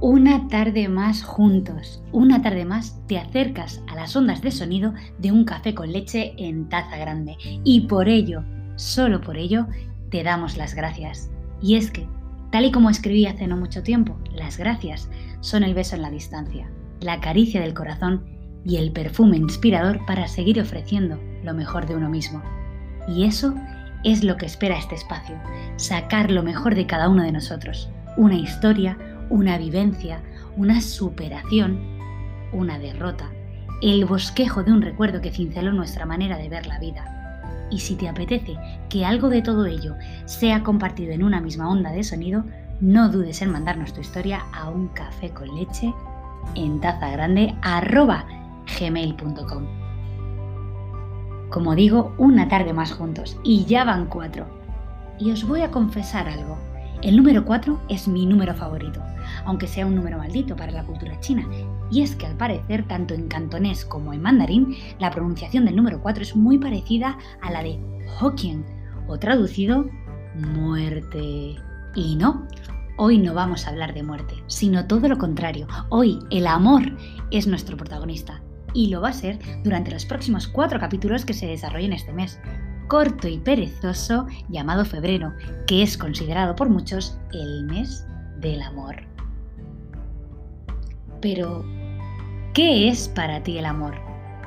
Una tarde más juntos, una tarde más te acercas a las ondas de sonido de un café con leche en taza grande y por ello, solo por ello, te damos las gracias. Y es que, tal y como escribí hace no mucho tiempo, las gracias son el beso en la distancia, la caricia del corazón y el perfume inspirador para seguir ofreciendo lo mejor de uno mismo. Y eso es lo que espera este espacio, sacar lo mejor de cada uno de nosotros, una historia, una vivencia, una superación, una derrota, el bosquejo de un recuerdo que cinceló nuestra manera de ver la vida. Y si te apetece que algo de todo ello sea compartido en una misma onda de sonido, no dudes en mandarnos tu historia a un café con leche en taza grande gmail.com. Como digo, una tarde más juntos y ya van cuatro. Y os voy a confesar algo. El número 4 es mi número favorito, aunque sea un número maldito para la cultura china. Y es que al parecer, tanto en cantonés como en mandarín, la pronunciación del número 4 es muy parecida a la de Hokkien, o traducido muerte. Y no, hoy no vamos a hablar de muerte, sino todo lo contrario. Hoy el amor es nuestro protagonista. Y lo va a ser durante los próximos cuatro capítulos que se desarrollen este mes corto y perezoso llamado febrero, que es considerado por muchos el mes del amor. Pero, ¿qué es para ti el amor?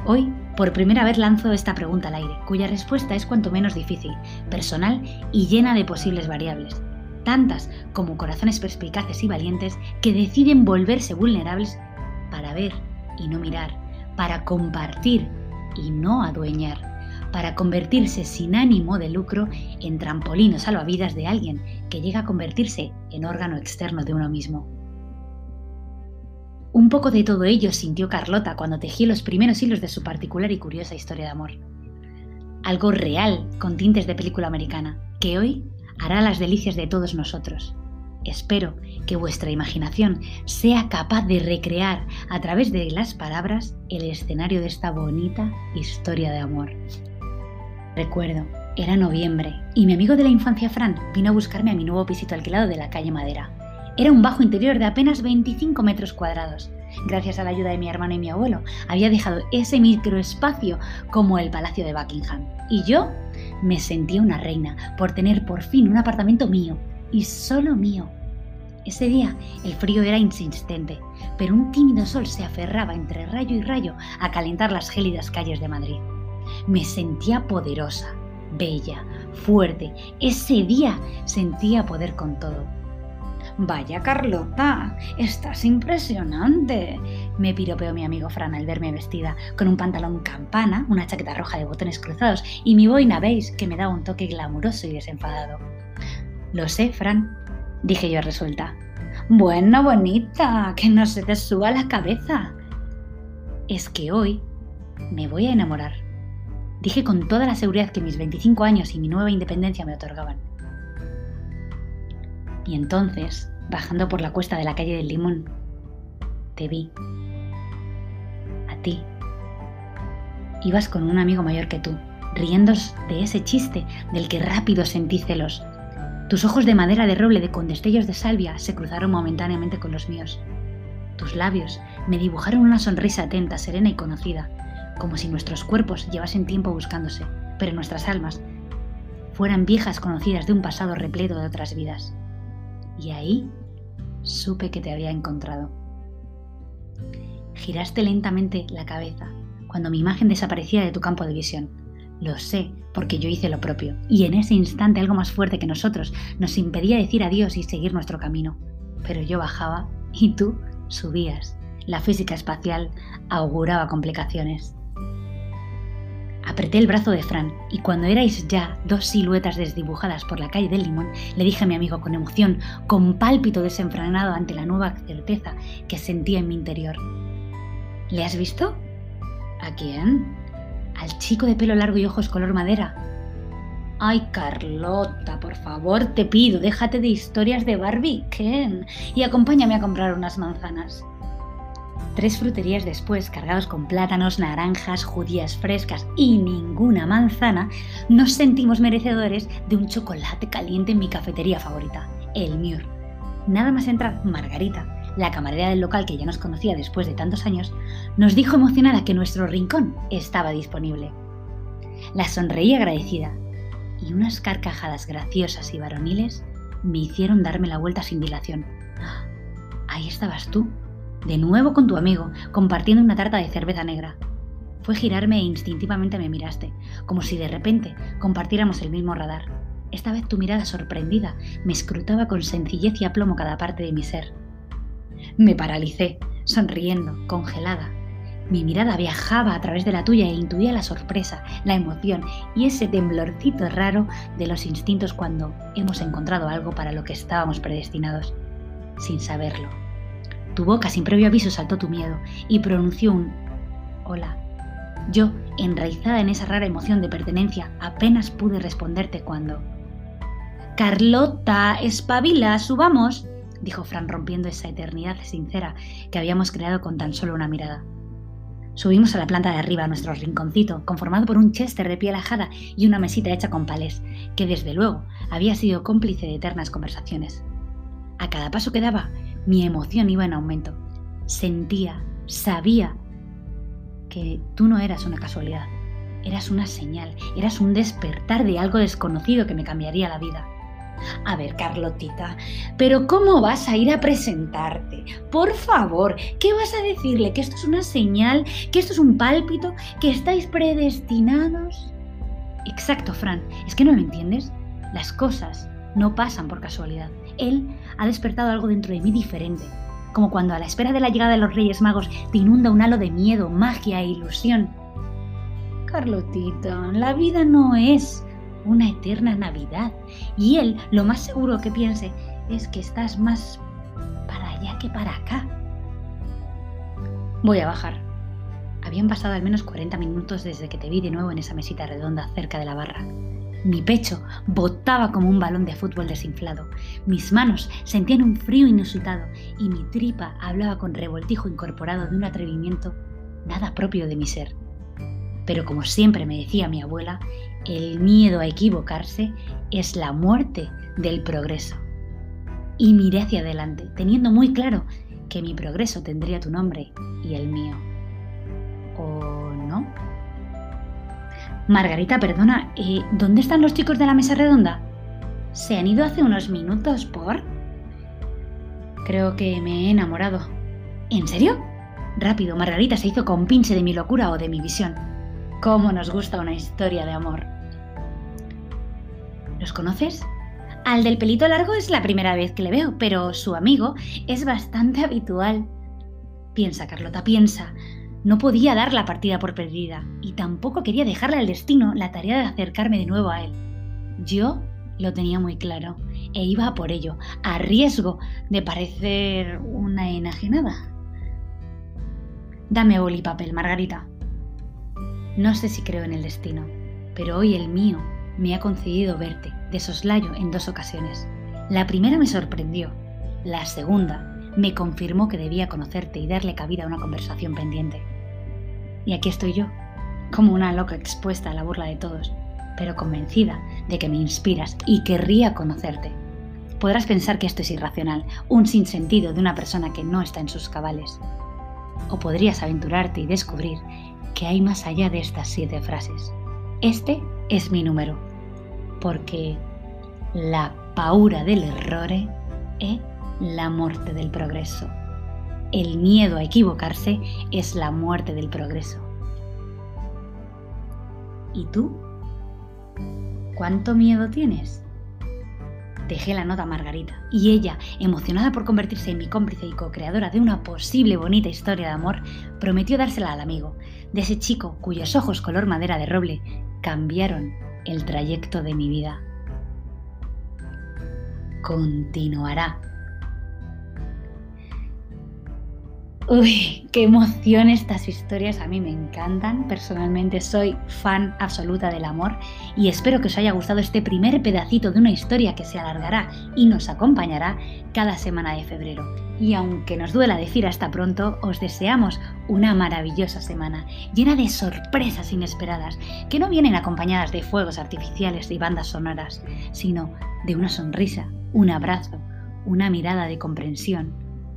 Hoy, por primera vez lanzo esta pregunta al aire, cuya respuesta es cuanto menos difícil, personal y llena de posibles variables, tantas como corazones perspicaces y valientes que deciden volverse vulnerables para ver y no mirar, para compartir y no adueñar para convertirse sin ánimo de lucro en trampolín o salvavidas de alguien que llega a convertirse en órgano externo de uno mismo. Un poco de todo ello sintió Carlota cuando tejió los primeros hilos de su particular y curiosa historia de amor. Algo real, con tintes de película americana, que hoy hará las delicias de todos nosotros. Espero que vuestra imaginación sea capaz de recrear a través de las palabras el escenario de esta bonita historia de amor. Recuerdo, era noviembre y mi amigo de la infancia Fran vino a buscarme a mi nuevo pisito alquilado de la calle Madera. Era un bajo interior de apenas 25 metros cuadrados. Gracias a la ayuda de mi hermano y mi abuelo, había dejado ese microespacio como el Palacio de Buckingham. Y yo me sentía una reina por tener por fin un apartamento mío, y solo mío. Ese día el frío era insistente, pero un tímido sol se aferraba entre rayo y rayo a calentar las gélidas calles de Madrid. Me sentía poderosa, bella, fuerte. Ese día sentía poder con todo. Vaya Carlota, estás impresionante. Me piropeó mi amigo Fran al verme vestida con un pantalón campana, una chaqueta roja de botones cruzados y mi boina beige que me daba un toque glamuroso y desenfadado. Lo sé, Fran, dije yo resuelta. Bueno, bonita, que no se te suba la cabeza. Es que hoy me voy a enamorar. Dije con toda la seguridad que mis 25 años y mi nueva independencia me otorgaban. Y entonces, bajando por la cuesta de la calle del Limón, te vi. A ti. Ibas con un amigo mayor que tú, riéndos de ese chiste del que rápido sentí celos. Tus ojos de madera de roble de con destellos de salvia se cruzaron momentáneamente con los míos. Tus labios me dibujaron una sonrisa atenta, serena y conocida, como si nuestros cuerpos llevasen tiempo buscándose, pero nuestras almas fueran viejas conocidas de un pasado repleto de otras vidas. Y ahí supe que te había encontrado. Giraste lentamente la cabeza cuando mi imagen desaparecía de tu campo de visión. Lo sé, porque yo hice lo propio, y en ese instante algo más fuerte que nosotros nos impedía decir adiós y seguir nuestro camino. Pero yo bajaba y tú subías. La física espacial auguraba complicaciones. Apreté el brazo de Fran y cuando erais ya dos siluetas desdibujadas por la calle del Limón, le dije a mi amigo con emoción, con pálpito desenfrenado ante la nueva certeza que sentía en mi interior. ¿Le has visto? ¿A quién? Al chico de pelo largo y ojos color madera. Ay, Carlota, por favor, te pido, déjate de historias de Barbie, Ken, y acompáñame a comprar unas manzanas. Tres fruterías después, cargados con plátanos, naranjas, judías frescas y ninguna manzana, nos sentimos merecedores de un chocolate caliente en mi cafetería favorita, el Muir, Nada más entrar, Margarita, la camarera del local que ya nos conocía después de tantos años, nos dijo emocionada que nuestro rincón estaba disponible. La sonreí agradecida y unas carcajadas graciosas y varoniles me hicieron darme la vuelta sin dilación. ¡Ah! Ahí estabas tú, de nuevo con tu amigo, compartiendo una tarta de cerveza negra. Fue girarme e instintivamente me miraste, como si de repente compartiéramos el mismo radar. Esta vez tu mirada sorprendida me escrutaba con sencillez y aplomo cada parte de mi ser. Me paralicé, sonriendo, congelada. Mi mirada viajaba a través de la tuya e intuía la sorpresa, la emoción y ese temblorcito raro de los instintos cuando hemos encontrado algo para lo que estábamos predestinados, sin saberlo. Tu boca sin previo aviso saltó tu miedo y pronunció un hola. Yo, enraizada en esa rara emoción de pertenencia, apenas pude responderte cuando... Carlota, espabila, subamos, dijo Fran rompiendo esa eternidad sincera que habíamos creado con tan solo una mirada. Subimos a la planta de arriba, a nuestro rinconcito, conformado por un chester de piel ajada y una mesita hecha con palés, que desde luego había sido cómplice de eternas conversaciones. A cada paso que daba, mi emoción iba en aumento. Sentía, sabía que tú no eras una casualidad, eras una señal, eras un despertar de algo desconocido que me cambiaría la vida. A ver, Carlotita, pero ¿cómo vas a ir a presentarte? Por favor, ¿qué vas a decirle? ¿Que esto es una señal? ¿Que esto es un pálpito? ¿Que estáis predestinados? Exacto, Fran, ¿es que no lo entiendes? Las cosas no pasan por casualidad. Él ha despertado algo dentro de mí diferente, como cuando a la espera de la llegada de los Reyes Magos te inunda un halo de miedo, magia e ilusión. Carlotita, la vida no es una eterna Navidad. Y él lo más seguro que piense es que estás más para allá que para acá. Voy a bajar. Habían pasado al menos 40 minutos desde que te vi de nuevo en esa mesita redonda cerca de la barra. Mi pecho botaba como un balón de fútbol desinflado. Mis manos sentían un frío inusitado y mi tripa hablaba con revoltijo incorporado de un atrevimiento nada propio de mi ser. Pero como siempre me decía mi abuela, el miedo a equivocarse es la muerte del progreso. Y miré hacia adelante, teniendo muy claro que mi progreso tendría tu nombre y el mío. ¿O no? Margarita, perdona, eh, ¿dónde están los chicos de la mesa redonda? Se han ido hace unos minutos por... Creo que me he enamorado. ¿En serio? Rápido, Margarita se hizo compinche de mi locura o de mi visión. ¿Cómo nos gusta una historia de amor? ¿Los conoces? Al del pelito largo es la primera vez que le veo, pero su amigo es bastante habitual. Piensa, Carlota, piensa. No podía dar la partida por perdida y tampoco quería dejarle al destino la tarea de acercarme de nuevo a él. Yo lo tenía muy claro e iba por ello, a riesgo de parecer una enajenada. Dame boli papel, Margarita. No sé si creo en el destino, pero hoy el mío me ha concedido verte de soslayo en dos ocasiones. La primera me sorprendió, la segunda me confirmó que debía conocerte y darle cabida a una conversación pendiente. Y aquí estoy yo, como una loca expuesta a la burla de todos, pero convencida de que me inspiras y querría conocerte. Podrás pensar que esto es irracional, un sinsentido de una persona que no está en sus cabales. O podrías aventurarte y descubrir que hay más allá de estas siete frases. Este es mi número, porque la paura del error es la muerte del progreso. El miedo a equivocarse es la muerte del progreso. ¿Y tú? ¿Cuánto miedo tienes? Dejé la nota a Margarita y ella, emocionada por convertirse en mi cómplice y co-creadora de una posible bonita historia de amor, prometió dársela al amigo, de ese chico cuyos ojos color madera de roble cambiaron el trayecto de mi vida. Continuará Uy, qué emoción estas historias, a mí me encantan. Personalmente soy fan absoluta del amor y espero que os haya gustado este primer pedacito de una historia que se alargará y nos acompañará cada semana de febrero. Y aunque nos duela decir hasta pronto, os deseamos una maravillosa semana, llena de sorpresas inesperadas, que no vienen acompañadas de fuegos artificiales y bandas sonoras, sino de una sonrisa, un abrazo, una mirada de comprensión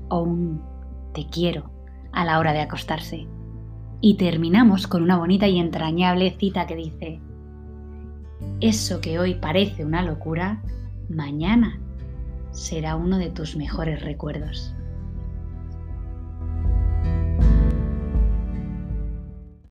o un te quiero a la hora de acostarse. Y terminamos con una bonita y entrañable cita que dice, eso que hoy parece una locura, mañana será uno de tus mejores recuerdos.